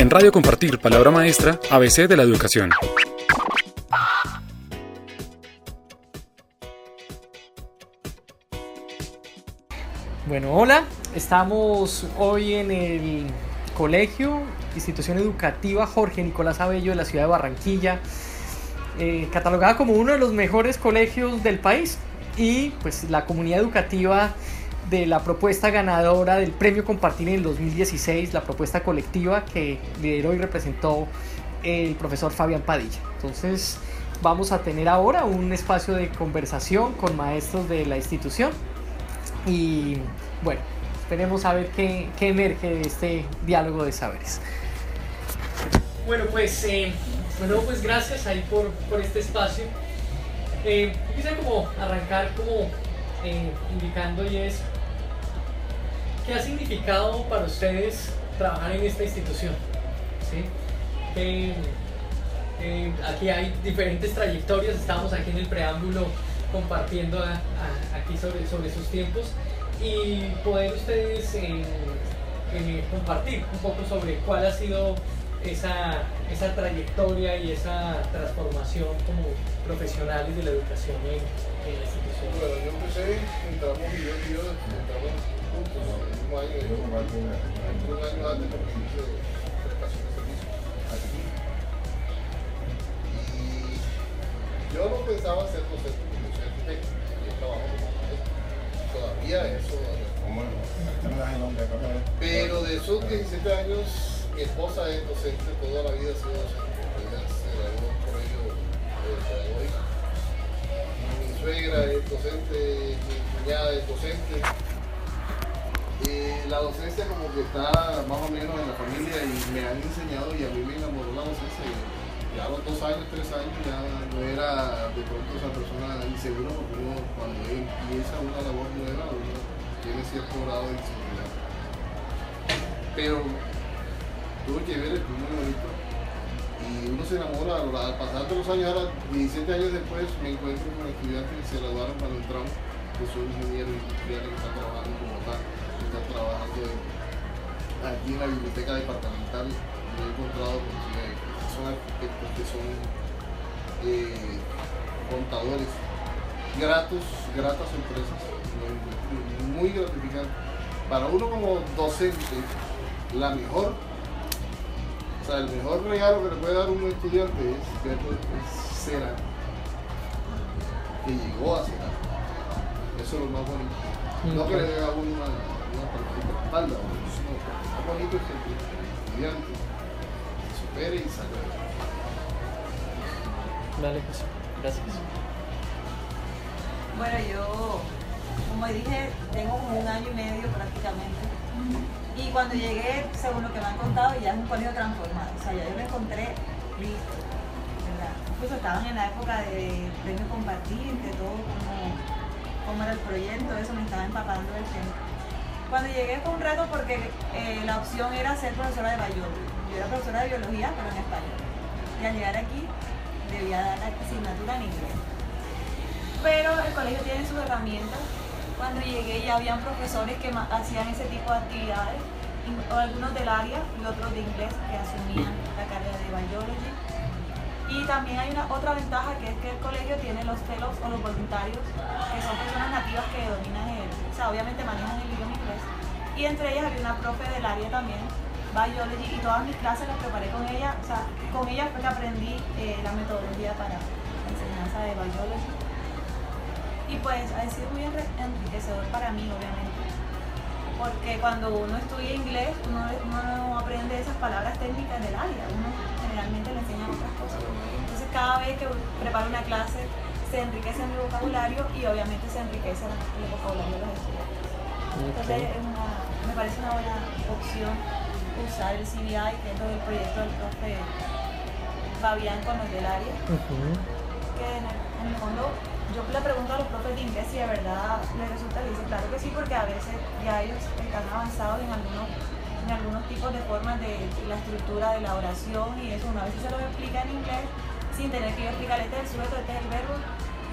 En Radio Compartir, palabra maestra, ABC de la educación. Bueno, hola, estamos hoy en el colegio, institución educativa Jorge Nicolás Abello de la ciudad de Barranquilla, eh, catalogada como uno de los mejores colegios del país y pues la comunidad educativa de la propuesta ganadora del premio Compartir en el 2016, la propuesta colectiva que lideró y representó el profesor Fabián Padilla. Entonces vamos a tener ahora un espacio de conversación con maestros de la institución y bueno, esperemos a ver qué, qué emerge de este diálogo de saberes. Bueno, pues, eh, bueno, pues gracias ahí por, por este espacio. Eh, quisiera como arrancar como eh, indicando y es ¿qué ha significado para ustedes trabajar en esta institución? ¿Sí? Aquí hay diferentes trayectorias, estábamos aquí en el preámbulo compartiendo aquí sobre, sobre sus tiempos y poder ustedes eh, eh, compartir un poco sobre cuál ha sido esa, esa trayectoria y esa transformación como profesionales de la educación en, la institución. Bueno, yo empecé, entramos y yo yo entramos yo no pensaba ser docente, porque soy arquitecto, yo trabajo como maestro. Todavía eso, pero de esos 17 años, mi esposa es docente, toda la vida ha sido docente. Ella se graduó colegio de pedagógico. Mi suegra es docente, mi cuñada es docente. Eh, la docencia como que está más o menos en la familia y me han enseñado y a mí me enamoró la docencia. Ya los dos años, tres años ya no era de pronto esa persona insegura porque uno cuando empieza una labor nueva uno tiene cierto grado de inseguridad. Pero tuve que ver el muy bonito y uno se enamora al pasar de los años, ahora 17 años después me encuentro con estudiantes que se graduaron cuando entramos, que son ingenieros industriales que están trabajando que están trabajando aquí en la biblioteca departamental, me he encontrado con que son arquitectos, que son eh, contadores, gratos, gratas sorpresas, muy- muy gratificante. Para uno como docente, la mejor o sea, el mejor regalo que le puede dar un estudiante es es cera que llegó a cenar. Eso es lo más bonito. No que le dé a uno una, la espalda, bonito es el estudiante supere y salga. José. Gracias. Bueno, yo, como dije, tengo como un año y medio prácticamente. Y cuando llegué, según lo que me han contado, ya es un colegio transformado. O sea, ya yo me encontré listo. ¿verdad? Incluso estaban en la época de premio compartir, de todo cómo, cómo era el proyecto, eso me estaba empapando del tema. Cuando llegué fue un reto porque eh, la opción era ser profesora de biología. Yo era profesora de biología, pero en español. Y al llegar aquí, debía dar la asignatura en inglés pero el colegio tiene sus herramientas. Cuando llegué ya habían profesores que hacían ese tipo de actividades, algunos del área y otros de inglés que asumían la carrera de biology. Y también hay una otra ventaja que es que el colegio tiene los fellows o los voluntarios, que son personas nativas que dominan el, o sea, obviamente manejan el idioma inglés. Y entre ellas había una profe del área también, biology, y todas mis clases las preparé con ella, o sea, con ella fue que aprendí eh, la metodología para la enseñanza de biology. Y pues ha sido muy enriquecedor para mí, obviamente. Porque cuando uno estudia inglés, uno, uno no aprende esas palabras técnicas del área, uno generalmente le enseñan otras cosas. Entonces cada vez que preparo una clase, se enriquece mi vocabulario y obviamente se enriquece el vocabulario de los estudiantes. Entonces es una- me parece una buena opción usar el CBI, que es lo del proyecto del profe Fabián con los del área que en el, en el fondo yo le pregunto a los profes de inglés si de verdad les resulta, claro que sí, porque a veces ya ellos están avanzados en algunos, en algunos tipos de formas de la estructura de la oración y eso, una vez se lo explica en inglés sin tener que yo explicarle este es el sujeto, este es el verbo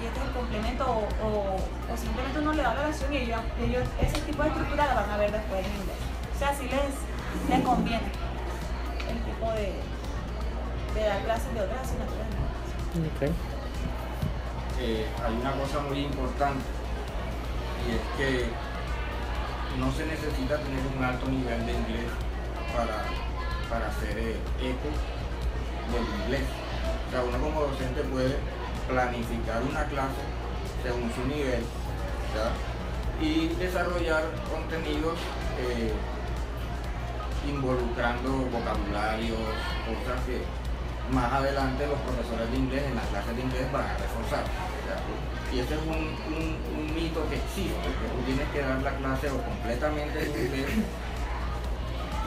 y este es el complemento o, o- o simplemente uno le da la oración y ellos, ellos ese tipo de estructura la van a ver después en inglés. O sea, sí les, les conviene. el tipo de, de dar clases de otras asignaturas. Ok. eh, hay una cosa muy importante y es que no se necesita tener un alto nivel de inglés para, para hacer eh, eco del inglés. O sea, uno como docente puede planificar una clase según su nivel y desarrollar contenidos eh, involucrando vocabularios, cosas que más adelante los profesores de inglés en las clases de inglés van a reforzar. Y ese es un, un- mito que existe, que tú tienes que dar la clase o completamente en inglés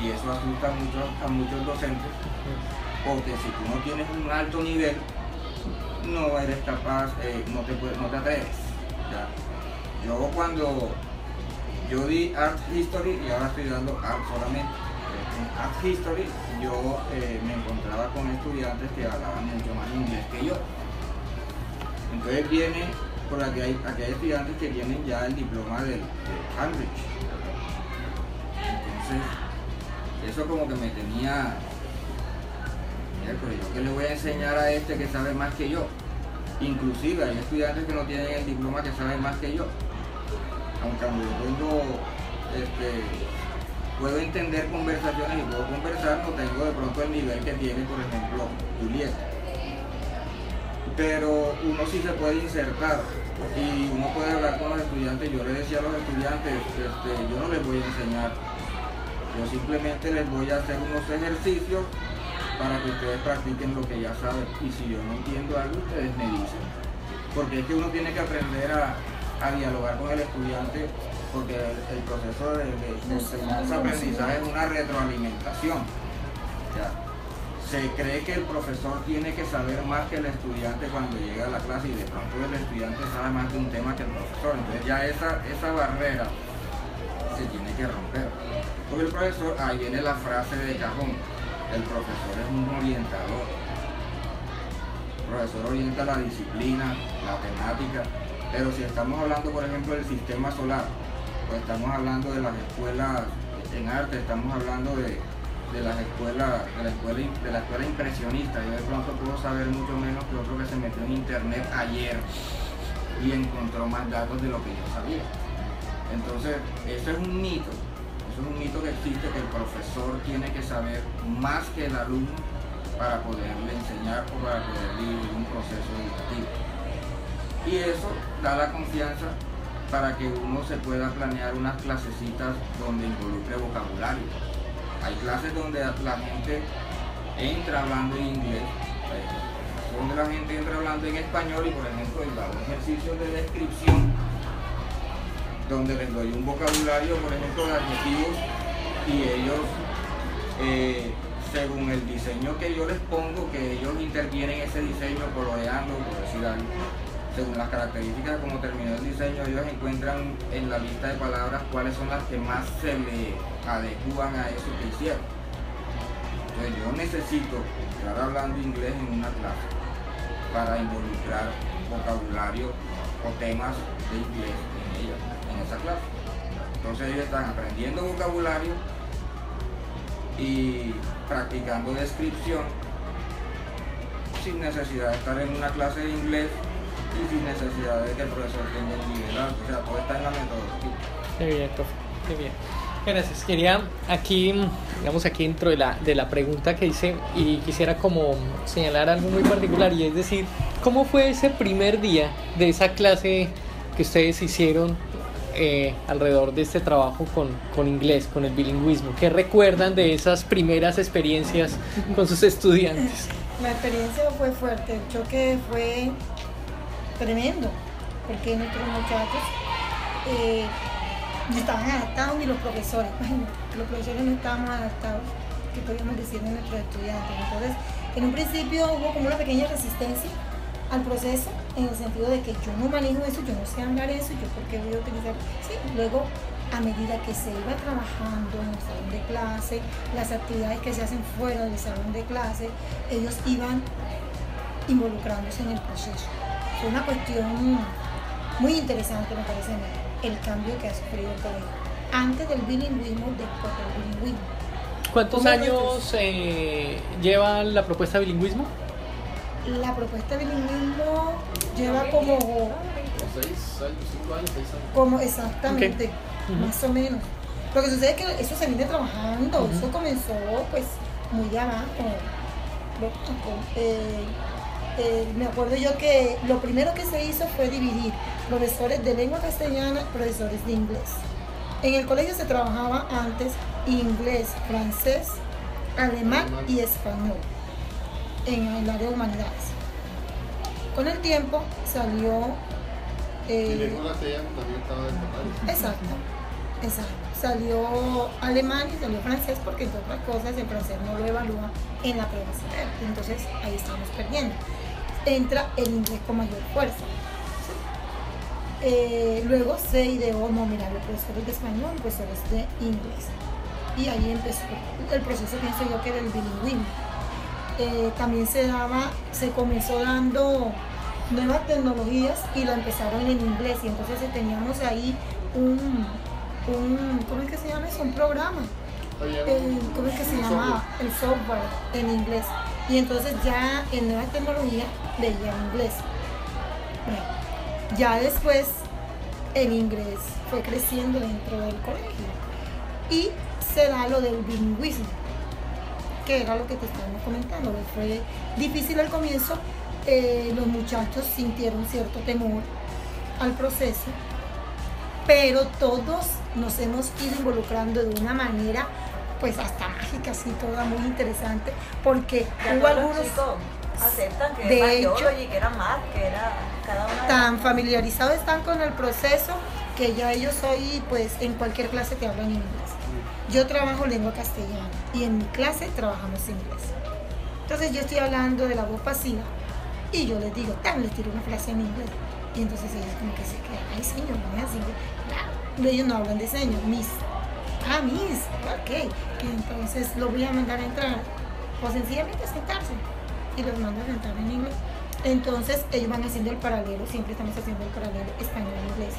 y eso asusta a muchos, a muchos docentes porque si tú no tienes un alto nivel no eres capaz, eh, no, te, puedes- no te atreves. ¿ya? Yo cuando yo di Art History y ahora estoy dando Art solamente. Eh, En Art History yo eh, me encontraba con estudiantes que hablaban mucho más inglés que yo. Entonces viene, por aquí hay, estudiantes que tienen ya el diploma del, de Cambridge. Entonces, eso como que me tenía, "Mira, pero yo qué le voy a enseñar a este que sabe más que yo. Inclusive hay estudiantes que no tienen el diploma que saben más que yo aunque yo tengo, este, puedo entender conversaciones y puedo conversar, no tengo de pronto el nivel que tiene, por ejemplo, Julieta. Pero uno sí se puede insertar y uno puede hablar con los estudiantes. Yo le decía a los estudiantes, este, yo no les voy a enseñar, yo simplemente les voy a hacer unos ejercicios para que ustedes practiquen lo que ya saben. Y si yo no entiendo algo, ustedes me dicen. Porque es que uno tiene que aprender a, a dialogar con el estudiante, porque el, el proceso de, de, de enseñanza-aprendizaje es una retroalimentación. Ya. Se cree que el profesor tiene que saber más que el estudiante cuando llega a la clase y de pronto el estudiante sabe más de un tema que el profesor. Entonces ya esa, esa barrera se tiene que romper. Porque el profesor, ahí viene la frase de cajón, el profesor es un orientador. El profesor orienta la disciplina, la temática, pero si estamos hablando, por ejemplo, del sistema solar, o estamos hablando de las escuelas en arte, estamos hablando de, de las escuelas, de la escuela, de la escuela impresionista, yo de pronto puedo saber mucho menos que otro que se metió en internet ayer y encontró más datos de lo que yo sabía. Entonces, eso es un mito, eso es un mito que existe, que el profesor tiene que saber más que el alumno para poderle enseñar o para poder vivir un proceso educativo. Y eso da la confianza para que uno se pueda planear unas clasecitas donde involucre vocabulario. Hay clases donde la gente entra hablando en inglés, hay donde la gente entra hablando en español y por ejemplo yo hago ejercicios de descripción donde les doy un vocabulario, por ejemplo, de adjetivos y ellos, eh, según el diseño que yo les pongo, que ellos intervienen ese diseño coloreando, por decir algo, según las características como terminó el diseño, ellos encuentran en la lista de palabras cuáles son las que más se le adecúan a eso que hicieron. Entonces yo necesito estar hablando inglés en una clase para involucrar vocabulario o temas de inglés en ella, en esa clase. Entonces ellos están aprendiendo vocabulario y practicando descripción sin necesidad de estar en una clase de inglés y sin necesidad de que el profesor tenga un nivel alto. O sea, todo está en la metodología. Qué bien, profe. Qué bien. Gracias. Quería aquí, digamos aquí dentro de la, de la pregunta que hice y quisiera como señalar algo muy particular y es decir, ¿cómo fue ese primer día de esa clase que ustedes hicieron eh, alrededor de este trabajo con, con inglés, con el bilingüismo? ¿Qué recuerdan de esas primeras experiencias con sus estudiantes? La experiencia fue fuerte, el choque fue tremendo, porque nuestros muchachos eh, no estaban adaptados ni los profesores, imagínate, los profesores no estaban adaptados, que podíamos decir de nuestros estudiantes. Entonces, en un principio hubo como una pequeña resistencia al proceso, en el sentido de que yo no manejo eso, yo no sé hablar eso, yo por qué voy a utilizar. Sí, luego a medida que se iba trabajando en el salón de clase, las actividades que se hacen fuera del salón de clase, ellos iban involucrándose en el proceso. Fue una cuestión muy interesante, me parece el cambio que ha sufrido el colegio. Antes del bilingüismo, después del bilingüismo. ¿Cuántos ¿Cómo años eh, lleva la propuesta de bilingüismo? La propuesta de bilingüismo lleva como, Como seis años, cinco años, seis años. como exactamente, más o menos. Lo que sucede es que eso se viene trabajando, eso comenzó pues muy abajo. Eh, eh, me acuerdo yo que lo primero que se hizo fue dividir profesores de lengua castellana, profesores de inglés. En el colegio se trabajaba antes inglés, francés, alemán y español en el área de humanidades. Con el tiempo salió... Y eh, lengua castellana también estaba en total. Exacto, exacto. Salió alemán y salió francés porque entre otras cosas el francés no lo evalúa en la prueba. Entonces ahí estamos perdiendo. Entra el inglés con mayor fuerza. ¿sí? Eh, luego se ideó, no, mira, los profesores de español, profesores de inglés. Y ahí empezó el proceso, pienso yo, que del bilingüismo. Eh, también se daba, se comenzó dando nuevas tecnologías y lo empezaron en inglés y entonces teníamos ahí un, un ¿cómo es que se llama eso? Un programa, el- ¿cómo es que se llamaba? El software en inglés y entonces ya en nuevas tecnologías veía en inglés. Ya después el inglés fue creciendo dentro del colegio y se da lo del bilingüismo que era lo que te estábamos comentando, fue difícil al comienzo, eh, los muchachos sintieron cierto temor al proceso, pero todos nos hemos ido involucrando de una manera pues hasta mágica, así toda muy interesante, porque Ya hubo algunos aceptan que De hecho- biology, que era math, que era cada una tan familiarizados están con el proceso que ya ellos hoy pues en cualquier clase te hablan inglés. Yo trabajo lengua castellana y en mi clase trabajamos inglés. Entonces yo estoy hablando de la voz pasiva y yo les digo, tan les tiro una frase en inglés. Y entonces ellos como que se quedan, ay señor, no. Claro, ellos no hablan de señor, miss. Ah, miss, ok. Entonces lo voy a mandar a entrar. O sencillamente a sentarse. Y los mando a sentar en inglés. Entonces ellos van haciendo el paralelo, siempre estamos haciendo el paralelo español-inglés.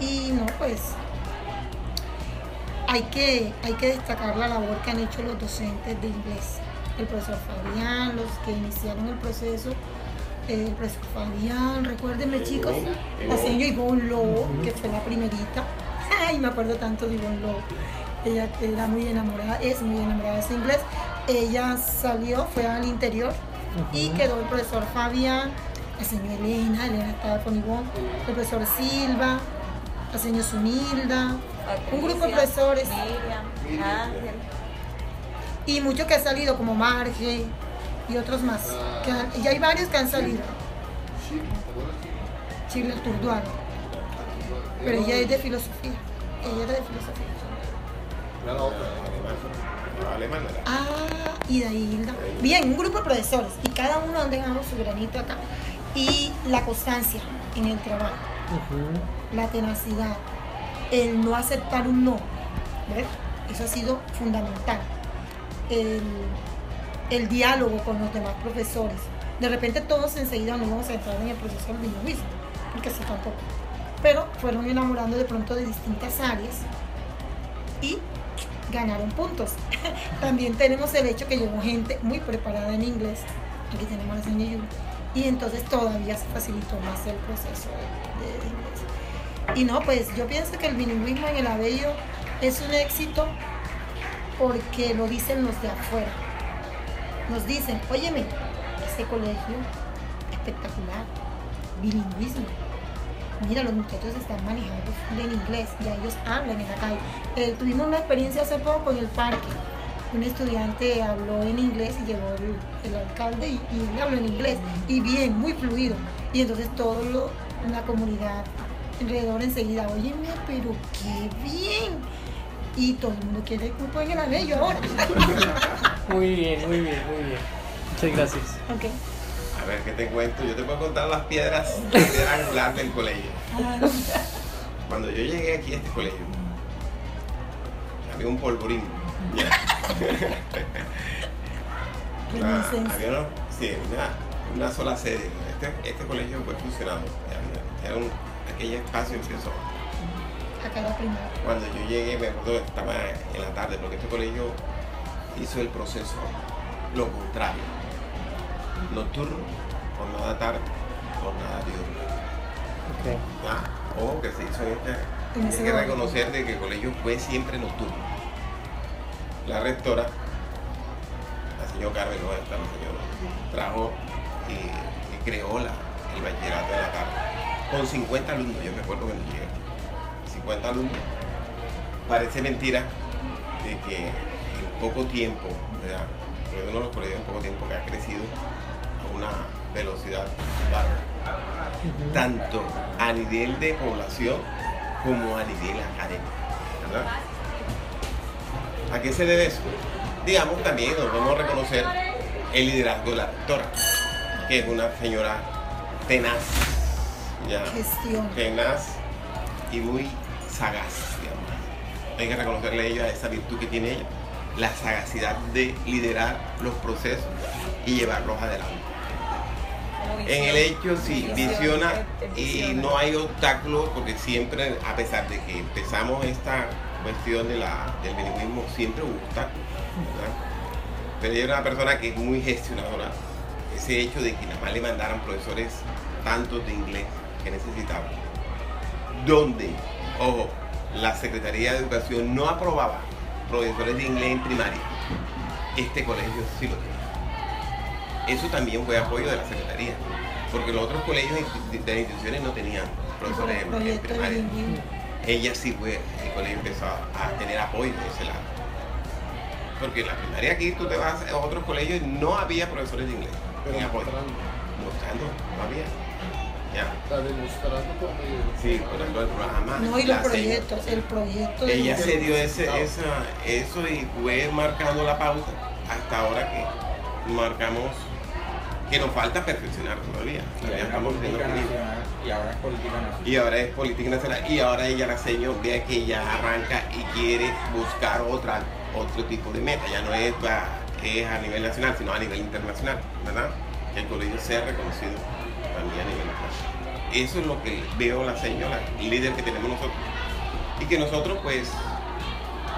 Y no, pues hay que, hay que destacar la labor que han hecho los docentes de inglés. El profesor Fabián, los que iniciaron el proceso, el profesor Fabián, recuérdenme chicos, la señora Ivonne Lobo, que fue la primerita. Ay, me acuerdo tanto de Ivonne Lobo. Ella era muy enamorada, es muy enamorada de su inglés. Ella salió, fue al interior y quedó el profesor Fabián, la señora Elena, Elena estaba con Ivonne, el profesor Silva, la señora Sunilda, un grupo de profesores Miriam, Ángel. y muchos que han salido como Marge y otros más. que han- hay varios que han salido. Chile Turduano, pero ella es de filosofía. Ella era de filosofía. Era la otra. Alemán era. Ah, y de ahí Hilda. Bien, un grupo de profesores y cada uno han dejado su granito acá. Y la constancia en el trabajo, la tenacidad, el no aceptar un no. ¿ves? Eso ha sido fundamental. El, el diálogo con los demás profesores. De repente todos enseguida nos íbamos a entrar en el proceso del bilingüismo, porque eso tampoco. Pero fueron enamorando de pronto de distintas áreas y ganaron puntos. También tenemos el hecho que llegó gente muy preparada en inglés. Aquí tenemos la señora. Y entonces todavía se facilitó más el proceso de, de inglés. Y no, pues yo pienso que el bilingüismo en el Abello es un éxito porque lo dicen los de afuera. Nos dicen, óyeme, ese colegio espectacular, bilingüismo. Mira, los muchachos están manejando en inglés, ya ellos hablan en la calle. Eh, tuvimos una experiencia hace poco en el parque. Un estudiante habló en inglés y llegó el, el alcalde y, y él habló en inglés. Y bien, muy fluido. Y entonces todo lo, la comunidad alrededor enseguida, óyeme, pero qué bien. Y todo el mundo quiere cupo en el abello ahora. Muy bien, muy bien, muy bien. Muchas gracias. ok. A ver, ¿qué te cuento? Yo te puedo contar las piedras, la piedra angular del colegio. Ah, Cuando yo llegué aquí a este colegio, había un polvorín. Ya. Una- había una, sí, una, una sola sede. Este, este colegio fue funcionando. Era, un, aquel espacio empezó. Cuando yo llegué, me acuerdo que estaba en la tarde, porque este colegio hizo el proceso lo contrario. Nocturno, jornada tarde, jornada diurna. Ok. Ah, ojo que se hizo en este. En Hay ese que reconocer de que el colegio fue siempre nocturno. La rectora, la señora Carmen, no está la señora, trajo y, y creó la, el bachillerato de la tarde. Con 50 alumnos, yo me acuerdo cuando llegué. 50 alumnos. Parece mentira de que en poco tiempo, ¿verdad? Uno de los colegios en poco tiempo que ha crecido una velocidad bárbara tanto a nivel de población como a nivel académico. ¿verdad? ¿A qué se debe eso? Digamos también nos vamos a reconocer el liderazgo de la rectora, que es una señora tenaz, ya, Gestión. tenaz y muy sagaz, digamos. Hay que reconocerle a ella esa virtud que tiene ella, la sagacidad de liderar los procesos y llevarlos adelante. En el hecho sí, visiona y no hay obstáculos porque siempre, a pesar de que empezamos esta cuestión de la, del bilingüismo, siempre hubo obstáculos. Pero ella era una persona que es muy gestionadora. Ese hecho de que nada más le mandaran profesores tantos de inglés que necesitaban, donde, ojo, la Secretaría de Educación no aprobaba profesores de inglés en primaria, este colegio sí lo tenía. Eso también fue apoyo de la Secretaría, porque los otros colegios de las instituciones no tenían profesores en- primaria. Ella sí fue, el colegio empezó a, a tener apoyo de ese lado. Porque en la primaria aquí tú te vas a otros colegios y no había profesores de inglés Pero en apoyo. mostrando, no había. Ya. está demostrando Sí, por ejemplo, el programa. No, y los proyectos, el proyecto de Ella se dio ese, esa, eso y fue marcando la pauta hasta ahora que marcamos que nos falta perfeccionar todavía. Y Todavía era estamos nacional y ahora es política nacional. y ahora es política nacional y ahora ella la señor vea que ella arranca y quiere buscar otra otro tipo de meta. Ya no es, es a nivel nacional sino a nivel internacional verdad que el colegio sea reconocido también a nivel nacional eso es lo que veo la señora el líder que tenemos nosotros. Y que nosotros pues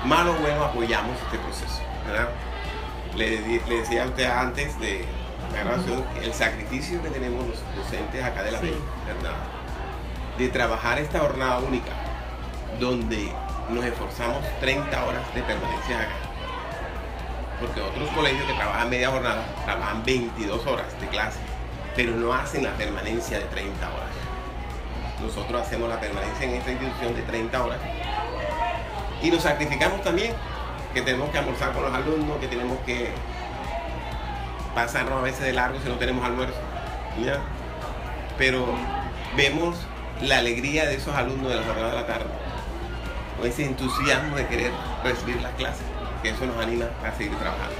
malo o bueno apoyamos este proceso verdad le, le decía a usted antes de la grabación el sacrificio que tenemos los docentes acá de la Sí. ¿verdad? De trabajar esta jornada única, donde nos esforzamos 30 horas de permanencia acá. Porque otros colegios que trabajan media jornada trabajan 22 horas de clase, pero no hacen la permanencia de 30 horas. Nosotros hacemos la permanencia en esta institución de 30 horas y nos sacrificamos también, que tenemos que almorzar con los alumnos, que tenemos que pasarnos a veces de largo si no tenemos almuerzo. Pero vemos la alegría de esos alumnos de la jornada de la tarde, con ese entusiasmo de querer recibir las clases, que eso nos anima a seguir trabajando.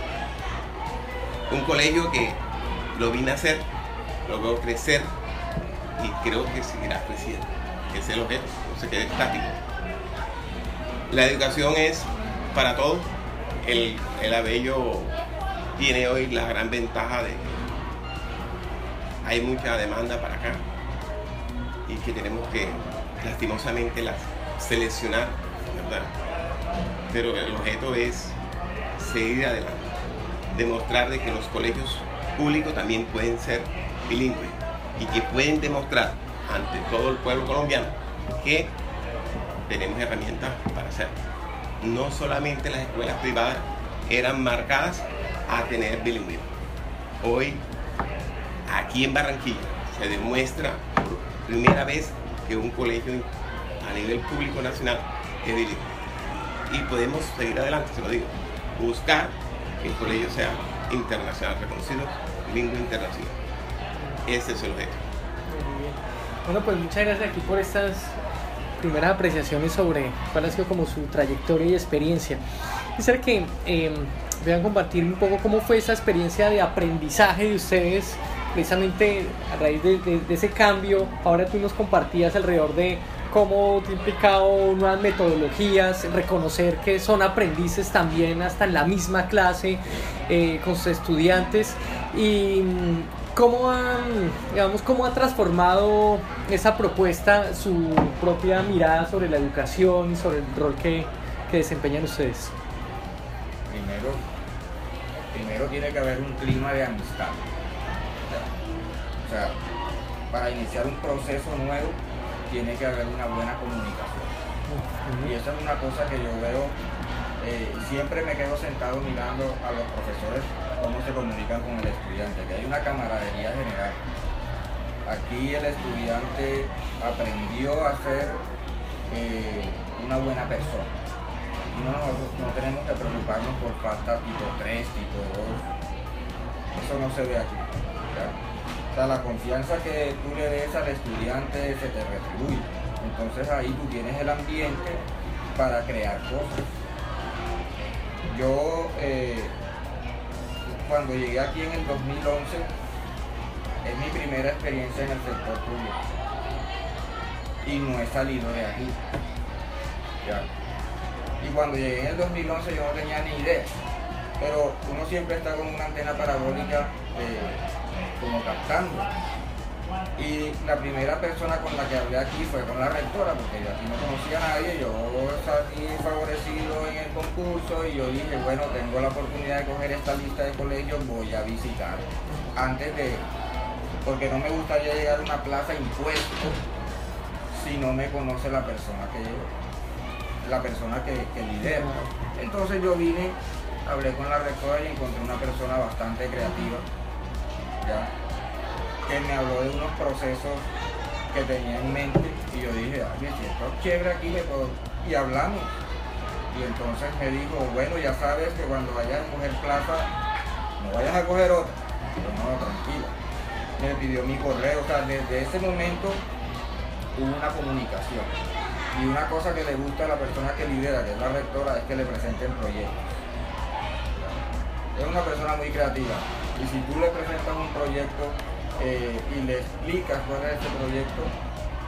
Un colegio que lo vine a hacer, lo veo crecer y creo que seguirá creciendo, que es el objeto, no se quede estático. La educación es para todos. El, el Abello tiene hoy la gran ventaja de que hay mucha demanda para acá y que tenemos que lastimosamente las seleccionar, ¿verdad? Pero el objeto es seguir adelante, demostrar de que los colegios públicos también pueden ser bilingües y que pueden demostrar ante todo el pueblo colombiano que tenemos herramientas para hacerlo. No solamente las escuelas privadas eran marcadas a tener bilingüismo. Hoy, aquí en Barranquilla, se demuestra por primera vez que un colegio a nivel público nacional es bilingüe. Y podemos seguir adelante, se lo digo, buscar que el colegio sea internacional, reconocido, bilingüe internacional. Ese es el objeto. Muy bien. Bueno, pues muchas gracias aquí por estas primeras apreciaciones sobre cuál ha sido como su trayectoria y experiencia. Quisiera que eh, vean compartir un poco cómo fue esa experiencia de aprendizaje de ustedes, precisamente a raíz de, ese cambio. Ahora tú nos compartías alrededor de cómo te ha implicado nuevas metodologías, reconocer que son aprendices también hasta en la misma clase eh, con sus estudiantes y mm, ¿Cómo ha, digamos, cómo ha transformado esa propuesta su propia mirada sobre la educación y sobre el rol que desempeñan ustedes? Primero, tiene que haber un clima de amistad. O sea, para iniciar un proceso nuevo tiene que haber una buena comunicación. Y esa es una cosa que yo veo, eh, siempre me quedo sentado mirando a los profesores cómo se comunican con el estudiante, que hay una camaradería general. Aquí el estudiante aprendió a ser eh, una buena persona. No, no tenemos que preocuparnos por falta tipo 3, tipo 2. Eso no se ve aquí. O sea, la confianza que tú le des al estudiante se te retribuye. Entonces ahí tú tienes el ambiente para crear cosas. Yo eh, cuando llegué aquí en el 2011 es mi primera experiencia en el sector público y no he salido de aquí. Y cuando llegué en el 2011 yo no tenía ni idea, pero uno siempre está con una antena parabólica eh, como captando. Y la primera persona con la que hablé aquí fue con la rectora, porque yo aquí no conocía a nadie, yo salí favorecido en el concurso y yo dije, bueno, tengo la oportunidad de coger esta lista de colegios, voy a visitar. Antes de, porque no me gustaría llegar a una plaza impuesto si no me conoce la persona que la persona que, que lidera. Entonces yo vine, hablé con la rectora y encontré una persona bastante creativa. que me habló de unos procesos que tenía en mente y yo dije, ay, me siento chévere aquí y hablamos. Y entonces me dijo, bueno, ya sabes que cuando vayas a coger plaza, no vayas a coger otra. Pero no, tranquila. Me pidió mi correo, o sea, desde ese momento hubo una comunicación. Y una cosa que le gusta a la persona que lidera, que es la rectora, es que le presenten proyectos. Es una persona muy creativa. Y si tú le presentas un proyecto eh, y le explicas cuál es este proyecto,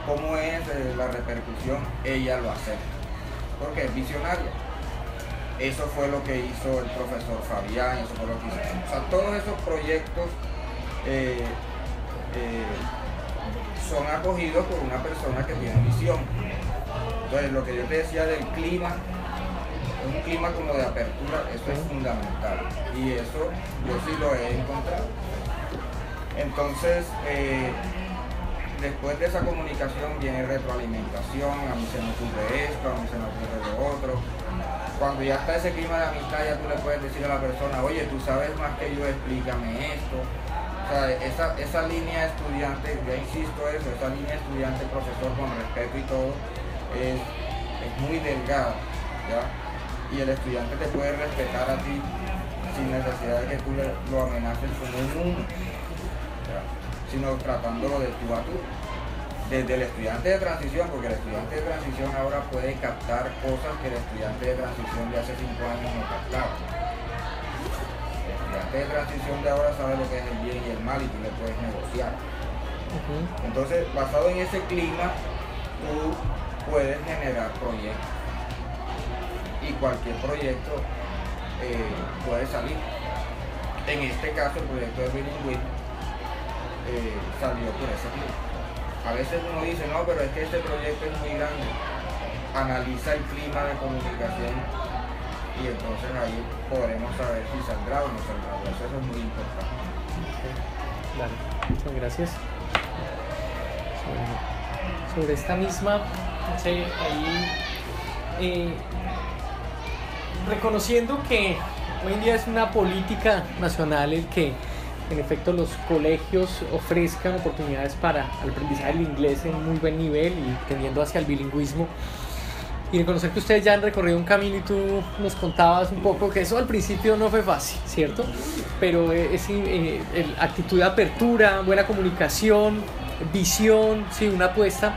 cómo es eh, la repercusión, ella lo acepta. Porque es visionaria. Eso fue lo que hizo el profesor Fabián, eso fue lo que hizo. O sea, todos esos proyectos eh, son acogidos por una persona que tiene visión. Entonces, lo que yo te decía del clima, un clima como de apertura, eso es fundamental. Y eso yo sí lo he encontrado. Entonces, eh, después de esa comunicación viene retroalimentación, a mí se me ocurre esto, a mí se me ocurre lo otro. Cuando ya está ese clima de amistad, ya tú le puedes decir a la persona, oye, tú sabes más que yo, explícame esto. O sea, esa, esa línea estudiante, ya insisto eso, esa línea estudiante-profesor con respeto y todo, es, muy delgada. Y el estudiante te puede respetar a ti sin necesidad de que tú lo amenaces con un mundo sino tratándolo de tú a tú. Desde el estudiante de transición, porque el estudiante de transición ahora puede captar cosas que el estudiante de transición de hace cinco años no captaba. El estudiante de transición de ahora sabe lo que es el bien y el mal y tú le puedes negociar. Entonces, basado en ese clima, tú puedes generar proyectos. Y cualquier proyecto eh, puede salir. En este caso, el proyecto de bilingüismo eh, salió por ese clima. A veces uno dice, no, pero es que este proyecto es muy grande. Analiza el clima de comunicación y entonces ahí podremos saber si saldrá o no saldrá. Eso es muy importante. Claro, muchas gracias. Sobre, esta misma, ahí eh, reconociendo que hoy en día es una política nacional el que en efecto los colegios ofrezcan oportunidades para el aprendizaje del inglés en muy buen nivel y tendiendo hacia el bilingüismo. Y reconocer que ustedes ya han recorrido un camino y tú nos contabas un poco que eso al principio no fue fácil, ¿cierto? Pero es eh, actitud de apertura, buena comunicación, visión, sí, una apuesta.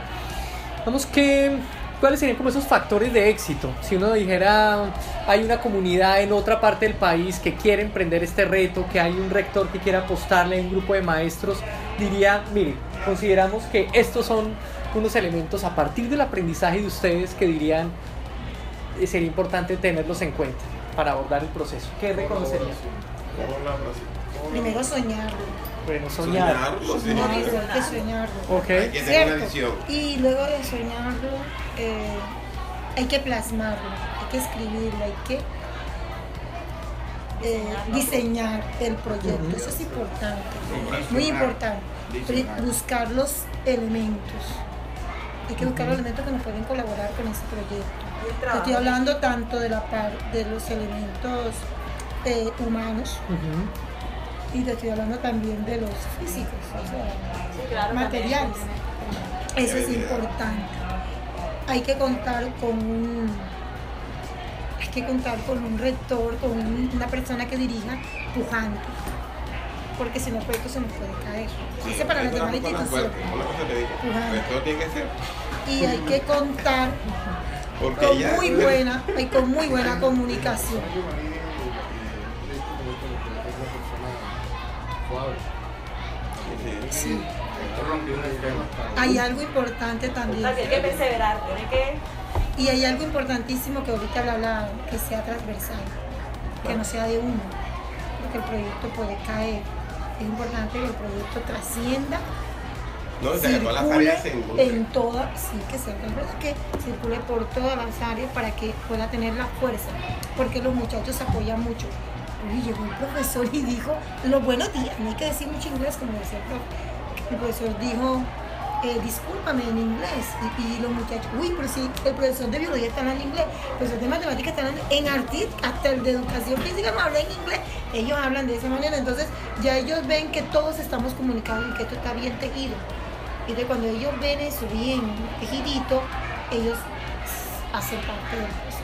Vamos que ¿Cuáles serían como esos factores de éxito? Si uno dijera, hay una comunidad en otra parte del país que quiere emprender este reto, que hay un rector que quiere apostarle, un grupo de maestros, diría, mire, consideramos que estos son unos elementos a partir del aprendizaje de ustedes que dirían, eh, sería importante tenerlos en cuenta para abordar el proceso. ¿Qué reconocerían? Primero soñar. Bueno, soñar. Soñarlo, sí. No, hay que soñarlo. Ok. Hay que tener una ¿Cierto? visión. Y luego de soñarlo, eh, hay que plasmarlo, hay que escribirlo, hay que eh, diseñar el proyecto. Eso es importante, muy importante. Diseñar. Buscar los elementos. Hay que buscar los elementos que nos pueden colaborar con ese proyecto. Estoy hablando tanto de la parte de los elementos eh, humanos. Y te estoy hablando también de los físicos, o sea, Sí, claro, materiales. también. Eso es importante. Hay que contar con un hay que contar con un rector, con un- una persona que dirija pujante. Porque si no proyecto se nos puede caer. Sí, Ese para las demás instituciones. fuerte, Una cosa te digo. Ajá. Esto tiene que ser. Y hay que contar Porque con ya. muy buena, y con muy buena comunicación. Suave. Sí. Sí. Esto rompió un esquema. Hay algo importante también. Hay que perseverar, tiene que Y hay algo importantísimo que ahorita le hablaba, que sea transversal, que no sea de uno, porque el proyecto puede caer. Es importante que el proyecto trascienda, No, o sea, que todas las circule áreas se en todas, sí, que sea transversal, que circule por todas las áreas para que pueda tener la fuerza, porque los muchachos se apoyan mucho. Uy, llegó un profesor y dijo, los buenos días, no hay que decir mucho inglés como decía el profe. El profesor dijo, eh, discúlpame en inglés. Y, y los muchachos, uy, pero si el profesor de biología está hablando inglés, el profesor de matemáticas está hablando en artit, hasta el de educación física no habla en inglés. Ellos hablan de esa manera, entonces ya ellos ven que todos estamos comunicados y que esto está bien tejido. Y de cuando ellos ven eso bien tejidito, ellos hacen parte del proceso.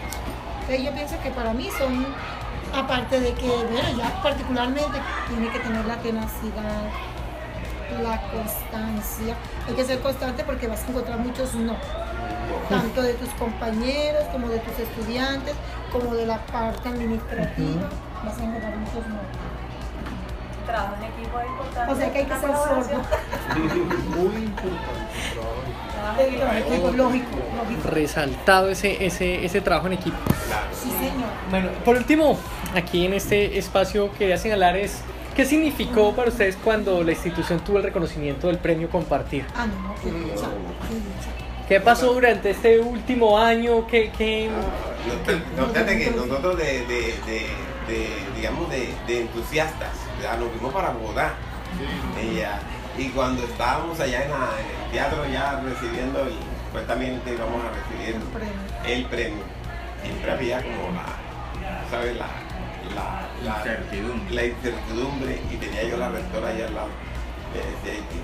Entonces yo pienso que para mí son, aparte de que, bueno, ya particularmente tiene que tener la tenacidad, la constancia. Hay que ser constante porque vas a encontrar muchos no, tanto de tus compañeros como de tus estudiantes, como de la parte administrativa, vas a encontrar muchos no. trabajo en equipo es importante. O sea que hay que ser sordo. Muy importante el trabajo en equipo, lógico, lógico. Resaltado ese, ese, ese trabajo en equipo. Claro. Sí, señor. Bueno, por último, aquí en este espacio quería señalar es qué significó para ustedes cuando la institución tuvo el reconocimiento del premio Compartir. Ah, no, qué dicha, qué dicha. ¿Qué pasó durante este último año? ¿Qué, qué... No, Notate que nosotros de, de, de, de, digamos, de, de entusiastas, ya nos fuimos para Bogotá. Y, ya- y cuando estábamos allá en, la- en el teatro ya recibiendo, el, pues también te íbamos a recibir El premio. el premio. Siempre había como la, ¿sabes? La, la, la, Incertidumbre. la incertidumbre y tenía yo la rectora allá al lado. Me decía que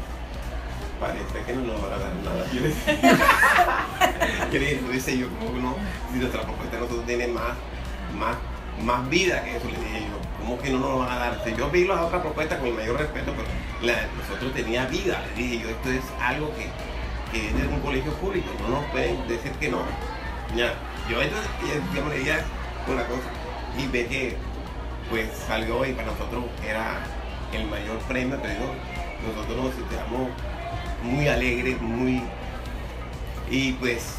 parece que no nos van a dar nada. Yo le le dije, yo, ¿cómo no? Si nuestra propuesta nosotros tiene más, más, más vida que eso, le dije yo. ¿Cómo que no nos van a dar? Si yo vi las otras propuestas con el mayor respeto, pero la de nosotros tenía vida. Le dije yo, esto es algo que, que es de un colegio público, no nos pueden decir que no. Ya, yo entonces, ya, digamos, le dije una cosa y ve que pues salió y para nosotros era el mayor premio, pero nosotros nos sentíamos muy alegres, muy... Y pues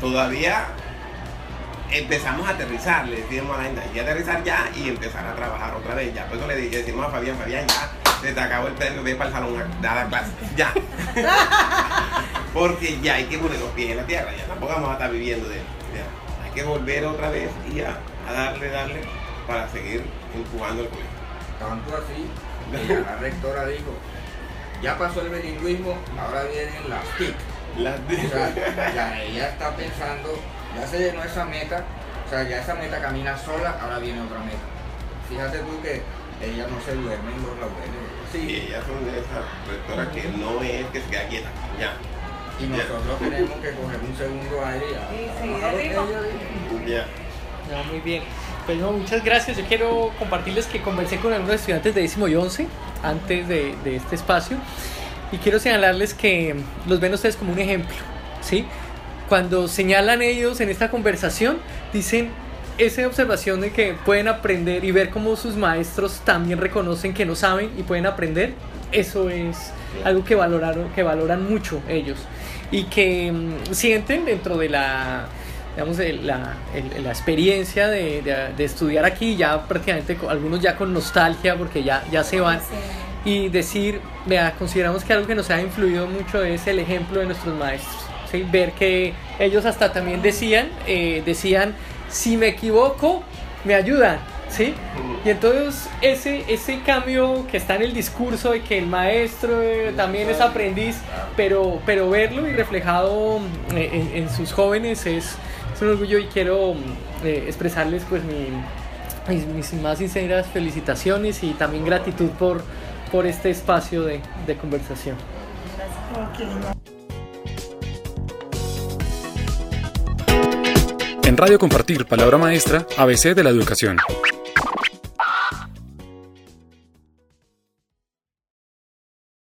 todavía empezamos a aterrizar, le decíamos a la gente, aterrizar ya y empezar a trabajar otra vez. Ya, por eso le decimos a Fabián, Fabián, ya se te acabó el premio, ve para el salón a dar clase, ya. Porque ya hay que poner los pies en la tierra, ya tampoco vamos a estar viviendo de ya. Hay que volver otra vez y a, a darle, darle para seguir empujando el colegio. Tanto así, que ya la rectora dijo, ya pasó el bilingüismo, ahora vienen las TIC. Las O sea, ya ella está pensando, ya se llenó esa meta, o sea, ya esa meta camina sola, ahora viene otra meta. Fíjate tú que ella no se duerme en los laureles. Sí, ellas son de esas rectoras que no es que se queda quieta, ya. Y nosotros tenemos que coger un segundo aire y a- Y a seguir trabajar el lo que ritmo. ella dijo. Ya. Muy bien. Pues no, muchas gracias. Yo quiero compartirles que conversé con algunos estudiantes de décimo y once antes de, de este espacio y quiero señalarles que los ven ustedes como un ejemplo, ¿sí? Cuando señalan ellos en esta conversación, dicen esa observación de que pueden aprender y ver cómo sus maestros también reconocen que no saben y pueden aprender, eso es algo que valoraron, que valoran mucho ellos y que mm, sienten dentro de la digamos, la, el- la experiencia de, de- de estudiar aquí, ya prácticamente algunos ya con nostalgia porque ya, ya se van, y decir, vea, consideramos que algo que nos ha influido mucho es el ejemplo de nuestros maestros. ¿sí? Ver que ellos hasta también decían, eh, decían, si me equivoco, me ayudan. ¿sí? Y entonces ese, ese cambio que está en el discurso de que el maestro eh, también es aprendiz, pero, pero verlo y reflejado eh, en, en sus jóvenes es, es un orgullo y quiero eh, expresarles pues mi, mis, más sinceras felicitaciones y también gratitud por, por este espacio de, de conversación. En Radio Compartir Palabra Maestra, ABC de la Educación.